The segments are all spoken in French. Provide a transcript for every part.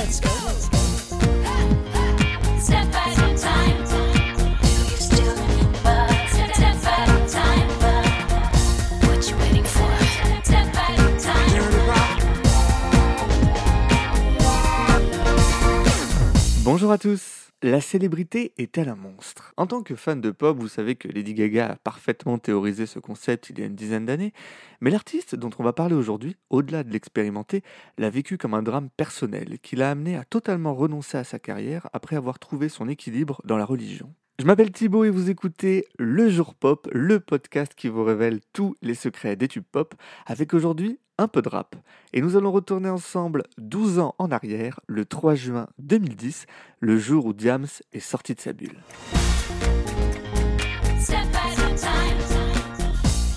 let's go. Step at a time. You still step, step at a time. What you waiting for? Step at a time. Bonjour à tous la célébrité est-elle un monstre? En tant que fan de pop, vous savez que Lady Gaga a parfaitement théorisé ce concept il y a une dizaine d'années, mais l'artiste dont on va parler aujourd'hui, au-delà de l'expérimenter, l'a vécu comme un drame personnel qui l'a amené à totalement renoncer à sa carrière après avoir trouvé son équilibre dans la religion. Je m'appelle Thibaut et vous écoutez Le Jour Pop, le podcast qui vous révèle tous les secrets des tubes pop, avec aujourd'hui un peu de rap. Et nous allons retourner ensemble 12 ans en arrière, le 3 juin 2010, le jour où Diams est sorti de sa bulle.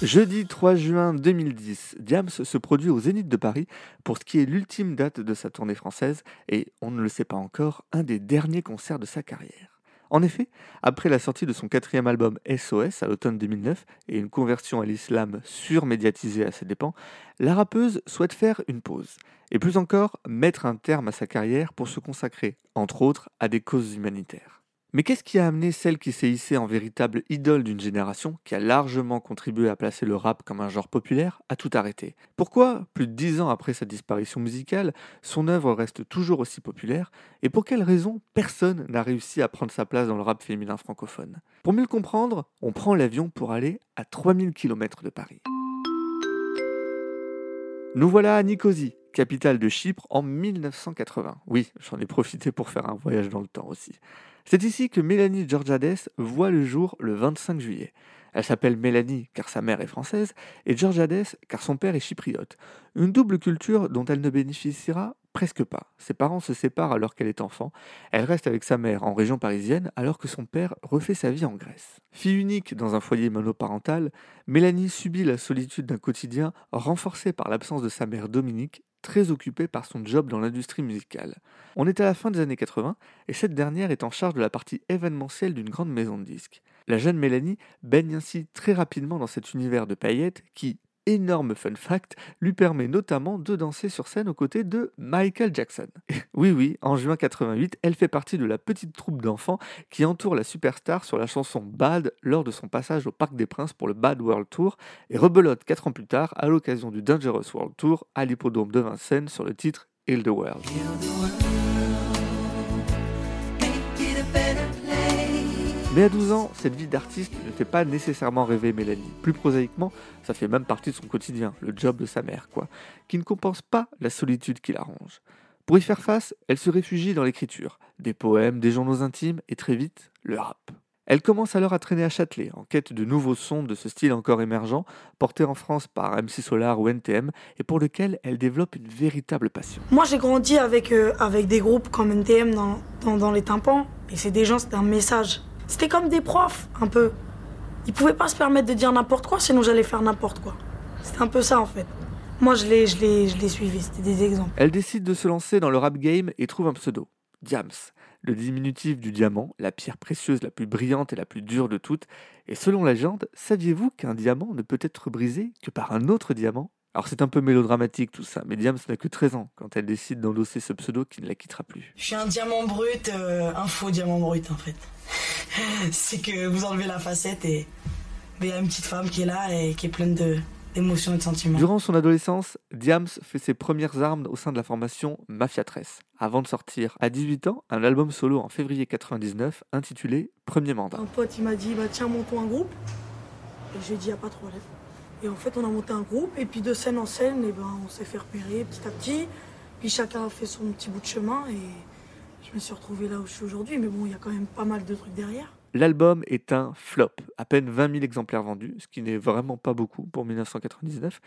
Jeudi 3 juin 2010, Diams se produit au Zénith de Paris pour ce qui est l'ultime date de sa tournée française et, on ne le sait pas encore, un des derniers concerts de sa carrière. En effet, après la sortie de son quatrième album SOS à l'automne 2009 et une conversion à l'islam surmédiatisée à ses dépens, la rappeuse souhaite faire une pause, et plus encore mettre un terme à sa carrière pour se consacrer, entre autres, à des causes humanitaires. Mais qu'est-ce qui a amené celle qui s'est hissée en véritable idole d'une génération, qui a largement contribué à placer le rap comme un genre populaire, à tout arrêter? Pourquoi, plus de dix ans après sa disparition musicale, son œuvre reste toujours aussi populaire Et pour quelles raisons personne n'a réussi à prendre sa place dans le rap féminin francophone? Pour mieux le comprendre, on prend l'avion pour aller à 3000 km de Paris. Nous voilà à Nicosie, capitale de Chypre, en 1980. Oui, j'en ai profité pour faire un voyage dans le temps aussi. C'est ici que Mélanie Georgiades voit le jour le 25 juillet. Elle s'appelle Mélanie car sa mère est française et Georgiades car son père est chypriote. Une double culture dont elle ne bénéficiera presque pas. Ses parents se séparent alors qu'elle est enfant. Elle reste avec sa mère en région parisienne alors que son père refait sa vie en Grèce. Fille unique dans un foyer monoparental, Mélanie subit la solitude d'un quotidien renforcé par l'absence de sa mère Dominique très occupée par son job dans l'industrie musicale. On est à la fin des années 80 et cette dernière est en charge de la partie événementielle d'une grande maison de disques. La jeune Mélanie baigne ainsi très rapidement dans cet univers de paillettes qui, énorme fun fact, lui permet notamment de danser sur scène aux côtés de Michael Jackson. oui, oui, en juin 88, elle fait partie de la petite troupe d'enfants qui entoure la superstar sur la chanson Bad lors de son passage au Parc des Princes pour le Bad World Tour et rebelote 4 ans plus tard à l'occasion du Dangerous World Tour à l'hippodrome de Vincennes sur le titre Heal the World. Mais à 12 ans, cette vie d'artiste ne fait pas nécessairement rêver Mélanie. Plus prosaïquement, ça fait même partie de son quotidien, le job de sa mère, quoi, qui ne compense pas la solitude qui l'arrange. Pour y faire face, elle se réfugie dans l'écriture, des poèmes, des journaux intimes et très vite, le rap. Elle commence alors à traîner à Châtelet, en quête de nouveaux sons de ce style encore émergent, porté en France par MC Solar ou NTM, et pour lequel elle développe une véritable passion. Moi j'ai grandi avec, euh, avec des groupes comme NTM dans, dans, dans les tympans, et c'est des gens, c'est un message. C'était comme des profs, un peu. Ils pouvaient pas se permettre de dire n'importe quoi, sinon j'allais faire n'importe quoi. C'était un peu ça en fait. Moi je l'ai, je je l'ai suivi, c'était des exemples. Elle décide de se lancer dans le rap game et trouve un pseudo, Diams, le diminutif du diamant, la pierre précieuse la plus brillante et la plus dure de toutes. Et selon la légende, saviez-vous qu'un diamant ne peut être brisé que par un autre diamant? Alors c'est un peu mélodramatique tout ça, mais Diams n'a que 13 ans quand elle décide d'endosser ce pseudo qui ne la quittera plus. Je suis un diamant brut, euh, un faux diamant brut en fait. c'est que vous enlevez la facette et il y a une petite femme qui est là et qui est pleine d'émotions et de sentiments. Durant son adolescence, Diams fait ses premières armes au sein de la formation Mafia 13, avant de sortir à 18 ans un album solo en février 99 intitulé Premier mandat. Un pote il m'a dit bah tiens montons un groupe et j'ai dit y a pas de problème. Et en fait, on a monté un groupe, et puis de scène en scène, et ben, on s'est fait repérer petit à petit. Puis chacun a fait son petit bout de chemin, et je me suis retrouvé là où je suis aujourd'hui. Mais bon, il y a quand même pas mal de trucs derrière. L'album est un flop, à peine 20 000 exemplaires vendus, ce qui n'est vraiment pas beaucoup pour 1999,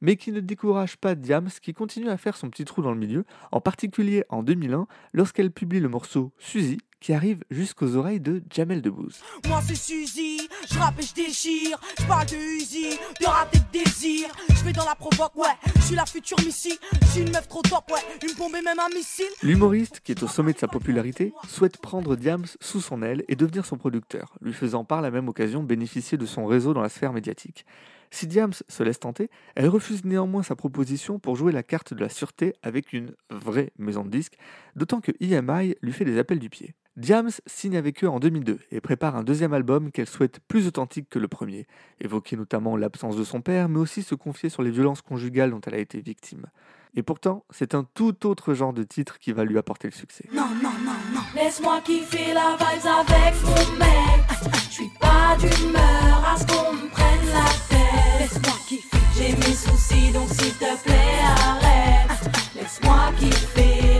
mais qui ne décourage pas Diams qui continue à faire son petit trou dans le milieu, en particulier en 2001 lorsqu'elle publie le morceau Suzy, qui arrive jusqu'aux oreilles de Jamel Debbouze. Moi c'est Suzy, je rappe et je déchire, je parle de Uzi, de rap et de désir, je vais dans la provoque, ouais, je suis la future Missy, je suis une meuf trop top, ouais, une bombe et même un missile. L'humoriste, qui est au sommet de sa popularité, souhaite prendre Diams sous son aile et devenir son producteur, lui faisant par la même occasion bénéficier de son réseau dans la sphère médiatique. Si Diams se laisse tenter, elle refuse néanmoins sa proposition pour jouer la carte de la sûreté avec une vraie maison de disques, d'autant que EMI lui fait des appels du pied. Diams signe avec eux en 2002 et prépare un deuxième album qu'elle souhaite plus authentique que le premier, évoquer notamment l'absence de son père, mais aussi se confier sur les violences conjugales dont elle a été victime. Et pourtant, c'est un tout autre genre de titre qui va lui apporter le succès. Non, non, non, non. Laisse-moi kiffer la avec mon mec. Je suis pas d'humeur à ce qu'on prenne la tête. Laisse-moi kiffer. J'ai mes soucis, donc s'il te plaît, arrête. Laisse-moi kiffer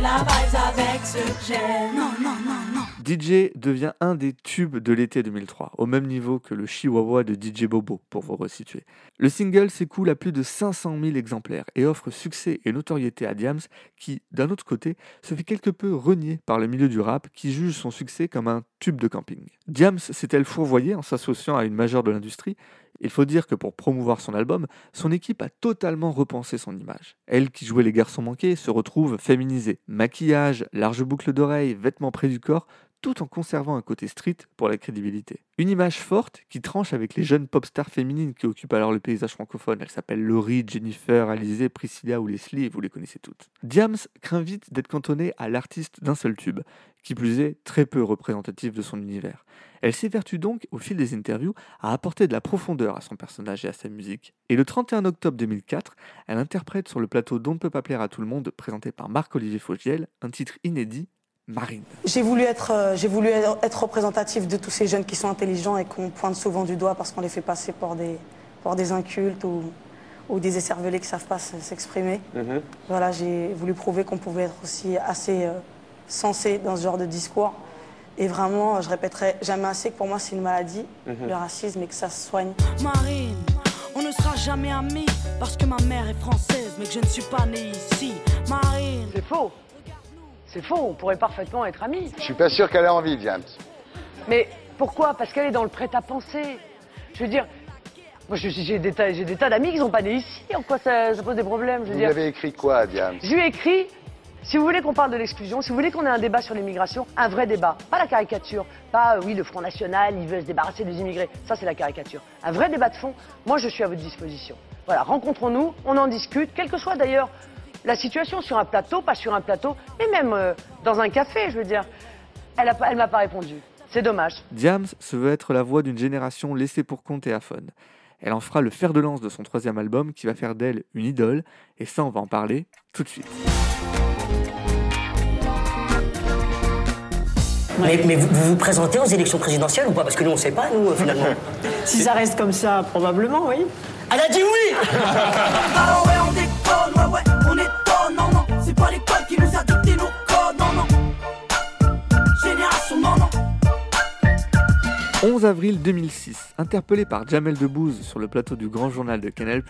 DJ devient un des tubes de l'été 2003, au même niveau que le Chihuahua de DJ Bobo, pour vous resituer. Le single s'écoule à plus de 500 000 exemplaires et offre succès et notoriété à Diams, qui, d'un autre côté, se fait quelque peu renier par le milieu du rap, qui juge son succès comme un tube de camping. Diams s'est-elle fourvoyée en s'associant à une majeure de l'industrie? Il faut dire que pour promouvoir son album, son équipe a totalement repensé son image. Elle qui jouait les garçons manqués se retrouve féminisée. Maquillage, large boucle d'oreille, vêtements près du corps, tout en conservant un côté street pour la crédibilité. Une image forte qui tranche avec les jeunes pop stars féminines qui occupent alors le paysage francophone. Elles s'appellent Laurie, Jennifer, Alizé, Priscilla ou Leslie, et vous les connaissez toutes. Diams craint vite d'être cantonnée à l'artiste d'un seul tube, qui plus est très peu représentatif de son univers. Elle s'évertue donc, au fil des interviews, à apporter de la profondeur à son personnage et à sa musique. Et le 31 octobre 2004, elle interprète sur le plateau D'On ne peut pas plaire à tout le monde, présenté par Marc-Olivier Fogiel, un titre inédit, Marine. J'ai voulu, être, euh, j'ai voulu être représentatif de tous ces jeunes qui sont intelligents et qu'on pointe souvent du doigt parce qu'on les fait passer pour des, pour des incultes ou, ou des écervelés qui ne savent pas s'exprimer. Voilà, j'ai voulu prouver qu'on pouvait être aussi assez euh, sensé dans ce genre de discours. Et vraiment, je répéterai jamais assez que pour moi, c'est une maladie, le racisme, et que ça se soigne. Marine, on ne sera jamais amis parce que ma mère est française mais que je ne suis pas né ici. Marine, C'est faux. C'est faux, on pourrait parfaitement être amis. Je suis pas sûr qu'elle ait envie, Diams. Mais pourquoi? Parce qu'elle est dans le prêt-à-penser. Je veux dire, moi j'ai des tas, j'ai des tas d'amis qui sont pas nés ici. En quoi ça, ça pose des problèmes Je veux Vous dire, avez écrit quoi, Diams je lui ai écrit. Si vous voulez qu'on parle de l'exclusion, si vous voulez qu'on ait un débat sur l'immigration, un vrai débat, pas la caricature, pas euh, oui le Front National, il veut se débarrasser des immigrés, ça c'est la caricature. Un vrai débat de fond, moi je suis à votre disposition. Voilà, rencontrons-nous, on en discute, quelle que soit d'ailleurs la situation sur un plateau, pas sur un plateau, mais même euh, dans un café, je veux dire. Elle, elle m'a pas répondu. C'est dommage. Diams se veut être la voix d'une génération laissée pour compte et aphone. Elle en fera le fer de lance de son troisième album qui va faire d'elle une idole, et ça on va en parler tout de suite. Mais, mais vous, vous vous présentez aux élections présidentielles ou pas? Parce que nous, on ne sait pas, nous, euh, finalement. Si ça reste comme ça, probablement, oui. Elle a dit oui c'est pas l'école qui nous a dicté nos codes, non, non. Génération, non, non. 11 avril 2006, interpellée par Jamel Debbouze sur le plateau du Grand Journal de Canal+,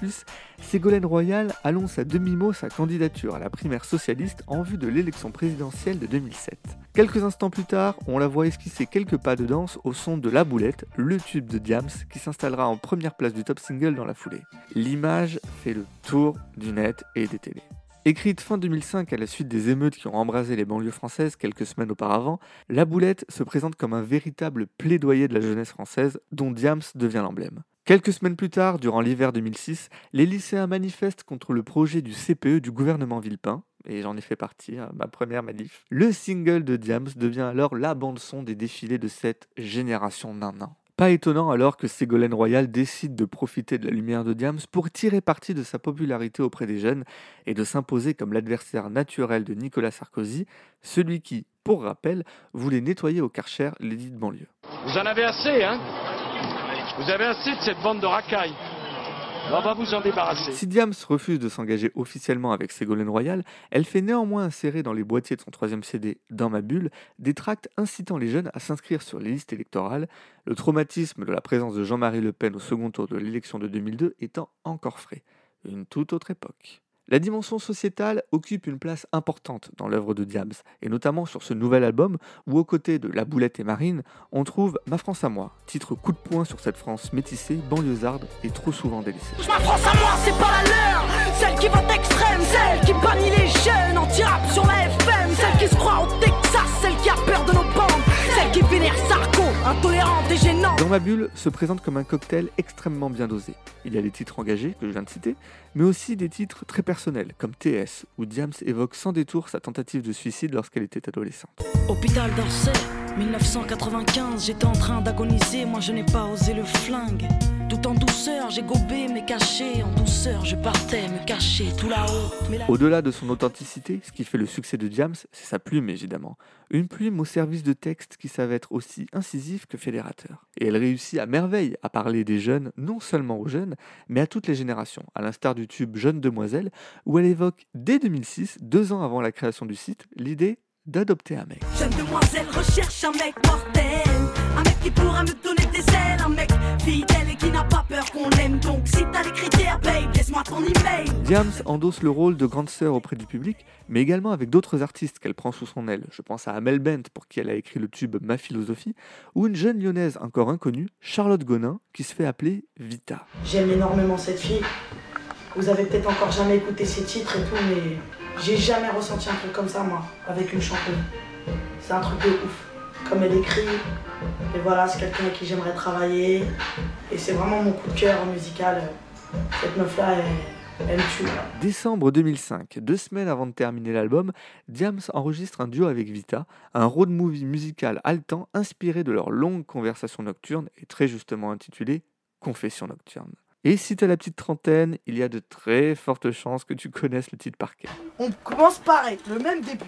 Ségolène Royal annonce à demi-mot sa candidature à la primaire socialiste en vue de l'élection présidentielle de 2007. Quelques instants plus tard, on la voit esquisser quelques pas de danse au son de La Boulette, le tube de Diams, qui s'installera en première place du top single dans la foulée. L'image fait le tour du net et des télés. Écrite fin 2005 à la suite des émeutes qui ont embrasé les banlieues françaises quelques semaines auparavant, La Boulette se présente comme un véritable plaidoyer de la jeunesse française dont Diams devient l'emblème. Quelques semaines plus tard, durant l'hiver 2006, les lycéens manifestent contre le projet du CPE du gouvernement Villepin, et j'en ai fait partie, hein, ma première manif. Le single de Diams devient alors la bande-son des défilés de cette génération nanan. Pas étonnant alors que Ségolène Royal décide de profiter de la lumière de Diams pour tirer parti de sa popularité auprès des jeunes et de s'imposer comme l'adversaire naturel de Nicolas Sarkozy, celui qui, pour rappel, voulait nettoyer au Karcher l'édit de banlieue. Vous en avez assez, hein? Vous avez assez de cette bande de racailles. Si Diams refuse de s'engager officiellement avec Ségolène Royal, elle fait néanmoins insérer dans les boîtiers de son troisième CD, Dans ma bulle, des tracts incitant les jeunes à s'inscrire sur les listes électorales, le traumatisme de la présence de Jean-Marie Le Pen au second tour de l'élection de 2002 étant encore frais. Une toute autre époque. La dimension sociétale occupe une place importante dans l'œuvre de Diams, et notamment sur ce nouvel album où, aux côtés de La Boulette et Marine, on trouve Ma France à moi, titre coup de poing sur cette France métissée, banlieusarde et trop souvent délaissée. Ma France à moi, c'est pas la leur. Celle qui vote extrême, celle qui bannit les jeunes, anti-rap sur la FM, celle qui se croit au Texas, celle qui a peur de nos qui vénère Sarko, intolérante et gênante. Dans ma bulle se présente comme un cocktail extrêmement bien dosé. Il y a les titres engagés que je viens de citer, mais aussi des titres très personnels comme TS, où Diams évoque sans détour sa tentative de suicide lorsqu'elle était adolescente. Hôpital d'Orsay, 1995, j'étais en train d'agoniser, moi je n'ai pas osé le flingue. Tout en douceur, j'ai gobé mais caché, en douceur je partais me cacher tout là-haut. Au-delà de son authenticité, ce qui fait le succès de Diams, c'est sa plume évidemment. Une plume au service de textes qui savent être aussi incisifs que fédérateurs. Et elle réussit à merveille à parler des jeunes, non seulement aux jeunes, mais à toutes les générations, à l'instar du tube Jeune Demoiselle, où elle évoque dès 2006, deux ans avant la création du site, l'idée d'adopter un mec. Jeune demoiselle recherche un mec mortel, un mec qui pourra me donner des ailes, un mec fidèle et qui n'a pas peur qu'on l'aime. Donc si t'as les critères, babe, laisse-moi ton email. Diams endosse le rôle de grande sœur auprès du public, mais également avec d'autres artistes qu'elle prend sous son aile. Je pense à Amel Bent, pour qui elle a écrit le tube Ma philosophie, ou une jeune lyonnaise encore inconnue, Charlotte Gonin, qui se fait appeler Vita. J'aime énormément cette fille. Vous avez peut-être encore jamais écouté ses titres et tout, mais j'ai jamais ressenti un truc comme ça, moi, avec une chanteuse. C'est un truc de ouf. Comme elle écrit, et voilà, c'est quelqu'un avec qui j'aimerais travailler. Et c'est vraiment mon coup de cœur musical. Cette meuf-là, elle, elle tue. Décembre 2005, deux semaines avant de terminer l'album, Diams enregistre un duo avec Vita, un road movie musical haletant inspiré de leur longue conversation nocturne et très justement intitulé Confession nocturne. Et si t'as la petite trentaine, il y a de très fortes chances que tu connaisses le titre par cœur. On commence pareil, le même début.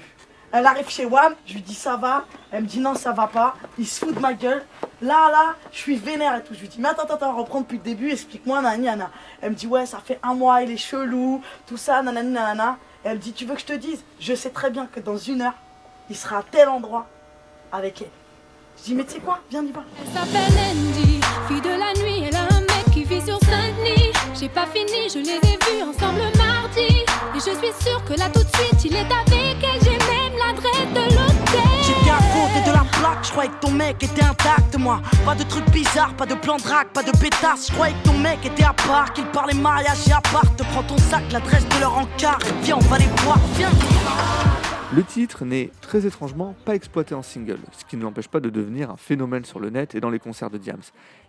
Elle arrive chez Wam, je lui dis ça va, elle me dit non ça va pas, il se fout de ma gueule. Là là, je suis vénère et tout. Je lui dis mais attends attends attends, reprends depuis le début, explique-moi nani nana. Elle me dit ouais ça fait un mois, il est chelou, tout ça nanani nanana. Et elle me dit tu veux que je te dise, je sais très bien que dans une heure, il sera à tel endroit avec elle. Je dis mais tu sais quoi, viens y va. Elle s'appelle Andy, J'ai pas fini, je les ai vus ensemble mardi. Et je suis sûre que là tout de suite, il est avec elle. J'ai même l'adresse de l'hôtel. J'étais à côté de la plaque, je croyais que ton mec était intact, moi. Pas de trucs bizarres, pas de plan drague, pas de pétasse. Je croyais que ton mec était à part, qu'il parlait mariage et appart. Prends ton sac, l'adresse de leur encart. Viens, on va les voir, viens. Le titre n'est très étrangement pas exploité en single, ce qui ne l'empêche pas de devenir un phénomène sur le net et dans les concerts de Diams.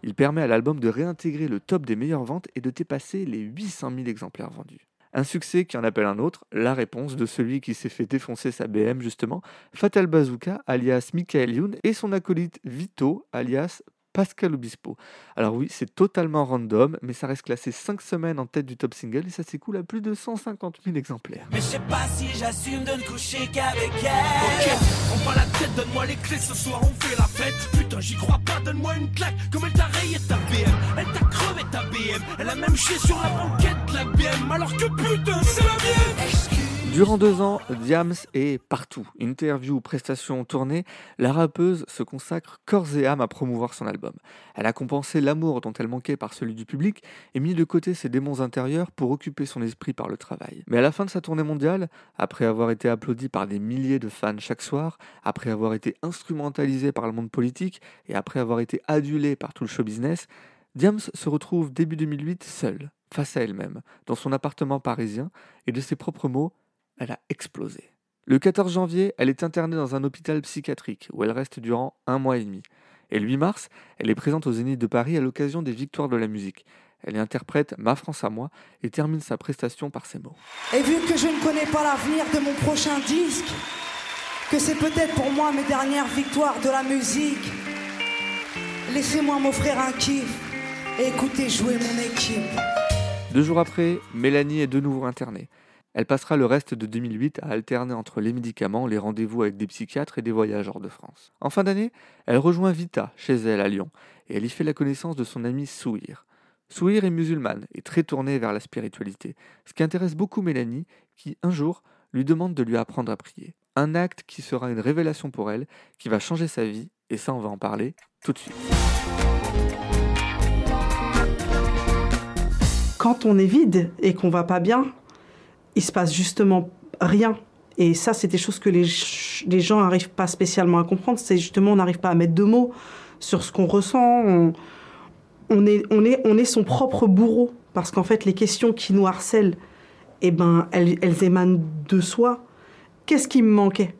Il permet à l'album de réintégrer le top des meilleures ventes et de dépasser les 800 000 exemplaires vendus. Un succès qui en appelle un autre, la réponse de celui qui s'est fait défoncer sa BM justement, Fatal Bazooka alias Michael Youn et son acolyte Vito alias Pascal Obispo. Alors oui, c'est totalement random, mais ça reste classé 5 semaines en tête du top single et ça s'écoule à plus de 150 000 exemplaires. Mais je sais pas si j'assume de ne coucher qu'avec elle. Ok, prends pas la tête, donne-moi les clés, ce soir on fait la fête. Putain, j'y crois pas, donne-moi une claque. Comme elle t'a rayé ta BM, elle t'a crevé ta BM. Elle a même chié sur la banquette la BM, alors que putain, c'est la mienne. Durant deux ans, Diams est partout. Interviews, prestations, tournées, la rappeuse se consacre corps et âme à promouvoir son album. Elle a compensé l'amour dont elle manquait par celui du public et mis de côté ses démons intérieurs pour occuper son esprit par le travail. Mais à la fin de sa tournée mondiale, après avoir été applaudie par des milliers de fans chaque soir, après avoir été instrumentalisée par le monde politique et après avoir été adulée par tout le show business, Diams se retrouve début 2008 seule, face à elle-même, dans son appartement parisien, et de ses propres mots, elle a explosé. Le 14 janvier, elle est internée dans un hôpital psychiatrique où elle reste durant un mois et demi. Et le 8 mars, elle est présente au Zénith de Paris à l'occasion des Victoires de la musique. Elle y interprète Ma France à moi et termine sa prestation par ces mots. Et vu que je ne connais pas l'avenir de mon prochain disque, que c'est peut-être pour moi mes dernières victoires de la musique, laissez-moi m'offrir un kiff et écouter jouer mon équipe. Deux jours après, Mélanie est de nouveau internée. Elle passera le reste de 2008 à alterner entre les médicaments, les rendez-vous avec des psychiatres et des voyages hors de France. En fin d'année, elle rejoint Vita chez elle à Lyon et elle y fait la connaissance de son amie Souhir. Souhir est musulmane et très tournée vers la spiritualité, ce qui intéresse beaucoup Mélanie qui, un jour, lui demande de lui apprendre à prier. Un acte qui sera une révélation pour elle, qui va changer sa vie, et ça on va en parler tout de suite. Quand on est vide et qu'on va pas bien, il se passe justement rien. Et ça, c'est des choses que les, gens n'arrivent pas spécialement à comprendre. C'est justement, on n'arrive pas à mettre de mots sur ce qu'on ressent. On est son propre bourreau. Parce qu'en fait, les questions qui nous harcèlent, eh ben, elles, elles émanent de soi. Qu'est-ce qui me manquait?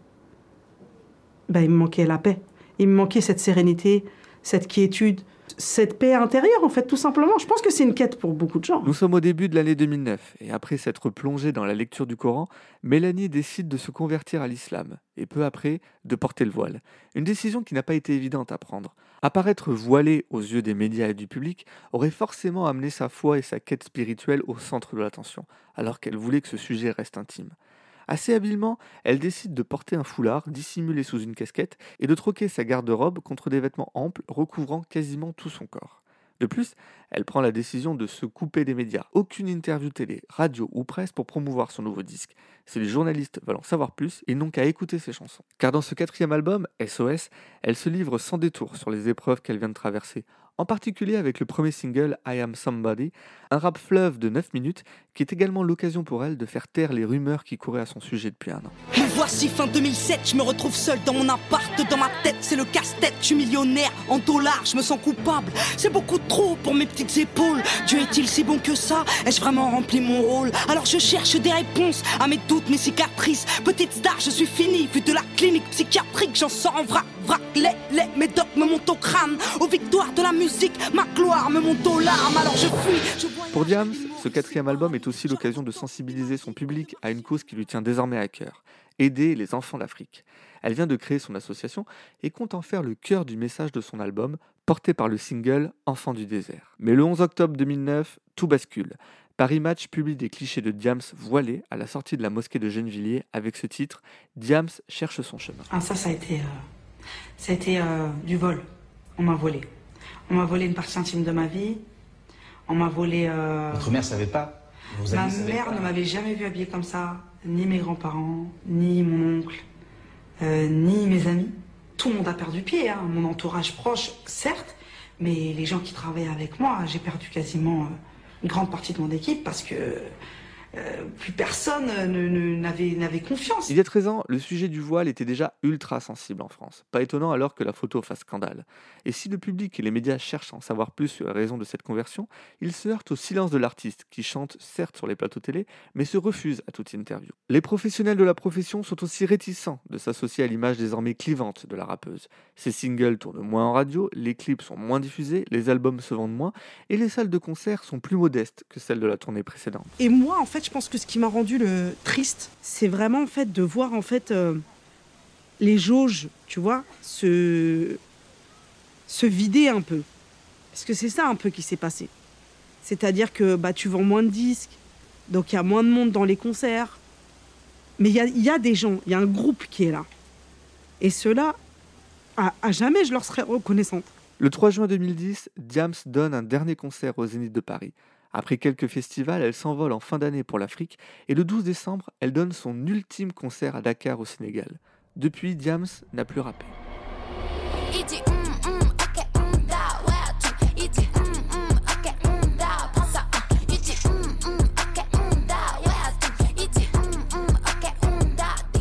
Ben, Il me manquait la paix. Il me manquait cette sérénité, cette quiétude, cette paix intérieure, en fait, tout simplement. Je pense que c'est une quête pour beaucoup de gens. Nous sommes au début de l'année 2009 et après s'être plongée dans la lecture du Coran, Mélanie décide de se convertir à l'islam et peu après de porter le voile. Une décision qui n'a pas été évidente à prendre. Apparaître voilée aux yeux des médias et du public aurait forcément amené sa foi et sa quête spirituelle au centre de l'attention, alors qu'elle voulait que ce sujet reste intime. Assez habilement, elle décide de porter un foulard dissimulé sous une casquette et de troquer sa garde-robe contre des vêtements amples recouvrant quasiment tout son corps. De plus, elle prend la décision de se couper des médias. Aucune interview télé, radio ou presse pour promouvoir son nouveau disque. Si les journalistes veulent en savoir plus, ils n'ont qu'à écouter ses chansons. Car dans ce quatrième album, SOS, elle se livre sans détour sur les épreuves qu'elle vient de traverser, en particulier avec le premier single I Am Somebody, un rap fleuve de 9 minutes qui est également l'occasion pour elle de faire taire les rumeurs qui couraient à son sujet depuis un an. Me voici fin 2007, je me retrouve seul dans mon appart, dans ma tête c'est le casse-tête, je suis millionnaire en dollars, je me sens coupable, c'est beaucoup trop pour mes petites épaules. Dieu est-il si bon que ça? Ai-je vraiment rempli mon rôle? Alors je cherche des réponses à mes doutes, mes cicatrices. Petite star, je suis fini, vu de la clinique psychiatrique, j'en sors en vrac, vrac, les, les médocs me montent au crâne, aux victoires de la musique, ma gloire me monte aux larmes, alors je fuis, je. Pour Diams, ce quatrième album est aussi l'occasion de sensibiliser son public à une cause qui lui tient désormais à cœur, aider les enfants d'Afrique. Elle vient de créer son association et compte en faire le cœur du message de son album, porté par le single Enfant du désert. Mais le 11 octobre 2009, tout bascule. Paris Match publie des clichés de Diams voilés à la sortie de la mosquée de Gennevilliers avec ce titre Diams cherche son chemin. Ah, ça, ça a été, euh, ça a été euh, du vol. On m'a volé. On m'a volé une partie intime de ma vie. On m'a volé. euh, Votre mère savait pas Vos Ma mère pas ne m'avait jamais vu habillée comme ça, ni mes grands-parents, ni mon oncle, euh, ni mes amis. Tout le monde a perdu pied, hein. mon entourage proche, certes, mais les gens qui travaillaient avec moi, j'ai perdu quasiment euh, une grande partie de mon équipe parce que euh, plus personne ne- ne- n'avait n'avait confiance. Il y a 13 ans, le sujet du voile était déjà ultra sensible en France. Pas étonnant alors que la photo fasse scandale. Et si le public et les médias cherchent à en savoir plus sur la raison de cette conversion, ils se heurtent au silence de l'artiste, qui chante certes sur les plateaux télé, mais se refuse à toute interview. Les professionnels de la profession sont aussi réticents de s'associer à l'image désormais clivante de la rappeuse. Ses singles tournent moins en radio, les clips sont moins diffusés, les albums se vendent moins, et les salles de concert sont plus modestes que celles de la tournée précédente. Et moi, en fait, je pense que ce qui m'a rendu le triste, c'est vraiment en fait de voir en fait euh, les jauges, tu vois, se se vider un peu. Parce que c'est ça un peu qui s'est passé. C'est-à-dire que bah tu vends moins de disques, donc il y a moins de monde dans les concerts. Mais il y a, des gens, il y a un groupe qui est là. Et ceux-là, à, à jamais je leur serai reconnaissante. Le 3 juin 2010, Diams donne un dernier concert au Zénith de Paris. Après quelques festivals, elle s'envole en fin d'année pour l'Afrique et le 12 décembre, elle donne son ultime concert à Dakar au Sénégal. Depuis, Diams n'a plus rappé.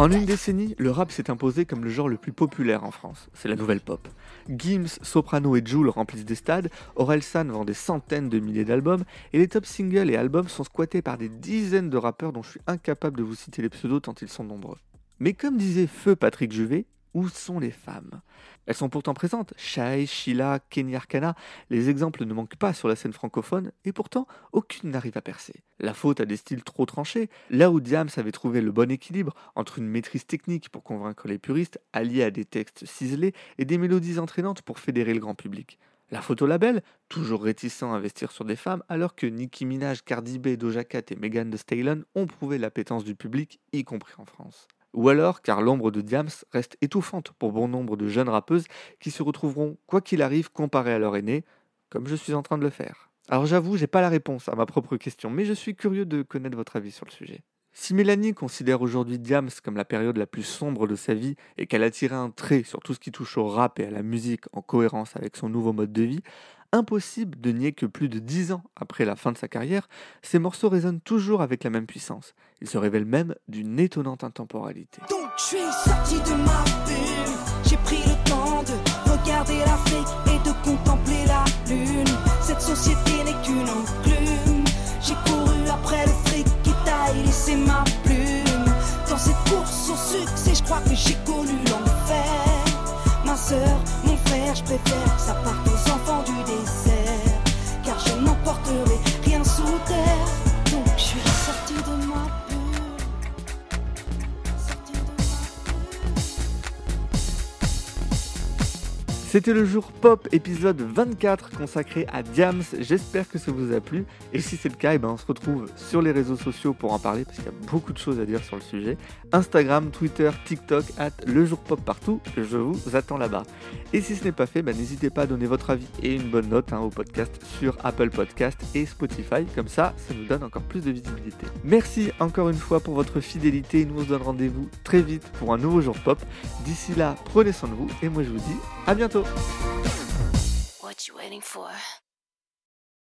En une décennie, le rap s'est imposé comme le genre le plus populaire en France. C'est la nouvelle pop. Gims, Soprano et Jul remplissent des stades, Orelsan vend des centaines de milliers d'albums, et les top singles et albums sont squattés par des dizaines de rappeurs dont je suis incapable de vous citer les pseudos tant ils sont nombreux. Mais comme disait Feu Patrick Juvet, où sont les femmes? Elles sont pourtant présentes. Shai, Sheila, Kenny Arcana, les exemples ne manquent pas sur la scène francophone, et pourtant, aucune n'arrive à percer. La faute à des styles trop tranchés, là où Diams avait trouvé le bon équilibre entre une maîtrise technique pour convaincre les puristes, alliée à des textes ciselés et des mélodies entraînantes pour fédérer le grand public. La photo label, toujours réticent à investir sur des femmes, alors que Nicki Minaj, Cardi B, Doja Cat et Megan Thee Stallion ont prouvé l'appétence du public, y compris en France. Ou alors car l'ombre de Diams reste étouffante pour bon nombre de jeunes rappeuses qui se retrouveront, quoi qu'il arrive, comparées à leur aîné, comme je suis en train de le faire. Alors j'avoue, j'ai pas la réponse à ma propre question, mais je suis curieux de connaître votre avis sur le sujet. Si Mélanie considère aujourd'hui Diams comme la période la plus sombre de sa vie et qu'elle a tiré un trait sur tout ce qui touche au rap et à la musique en cohérence avec son nouveau mode de vie, impossible de nier que plus de dix ans après la fin de sa carrière, ces morceaux résonnent toujours avec la même puissance. Ils se révèlent même d'une étonnante intemporalité. Donc je suis sorti de ma bulle. J'ai pris le temps de regarder l'Afrique et de contempler la lune. Cette société n'est qu'une enclume. J'ai couru après le fric qui taille laissé ma plume. Dans cette course au succès, je crois que j'ai connu l'enfer. Ma sœur, préfère que ça parte C'était le jour pop épisode 24 consacré à Diams. J'espère que ça vous a plu. Et si c'est le cas, eh ben on se retrouve sur les réseaux sociaux pour en parler parce qu'il y a beaucoup de choses à dire sur le sujet. Instagram, Twitter, TikTok, at le jour pop partout. Je vous attends là-bas. Et si ce n'est pas fait, ben, n'hésitez pas à donner votre avis et une bonne note hein, au podcast sur Apple Podcast et Spotify. Comme ça, ça nous donne encore plus de visibilité. Merci encore une fois pour votre fidélité. Nous on donne rendez-vous très vite pour un nouveau jour pop. D'ici là, prenez soin de vous et moi je vous dis à bientôt. What you waiting for?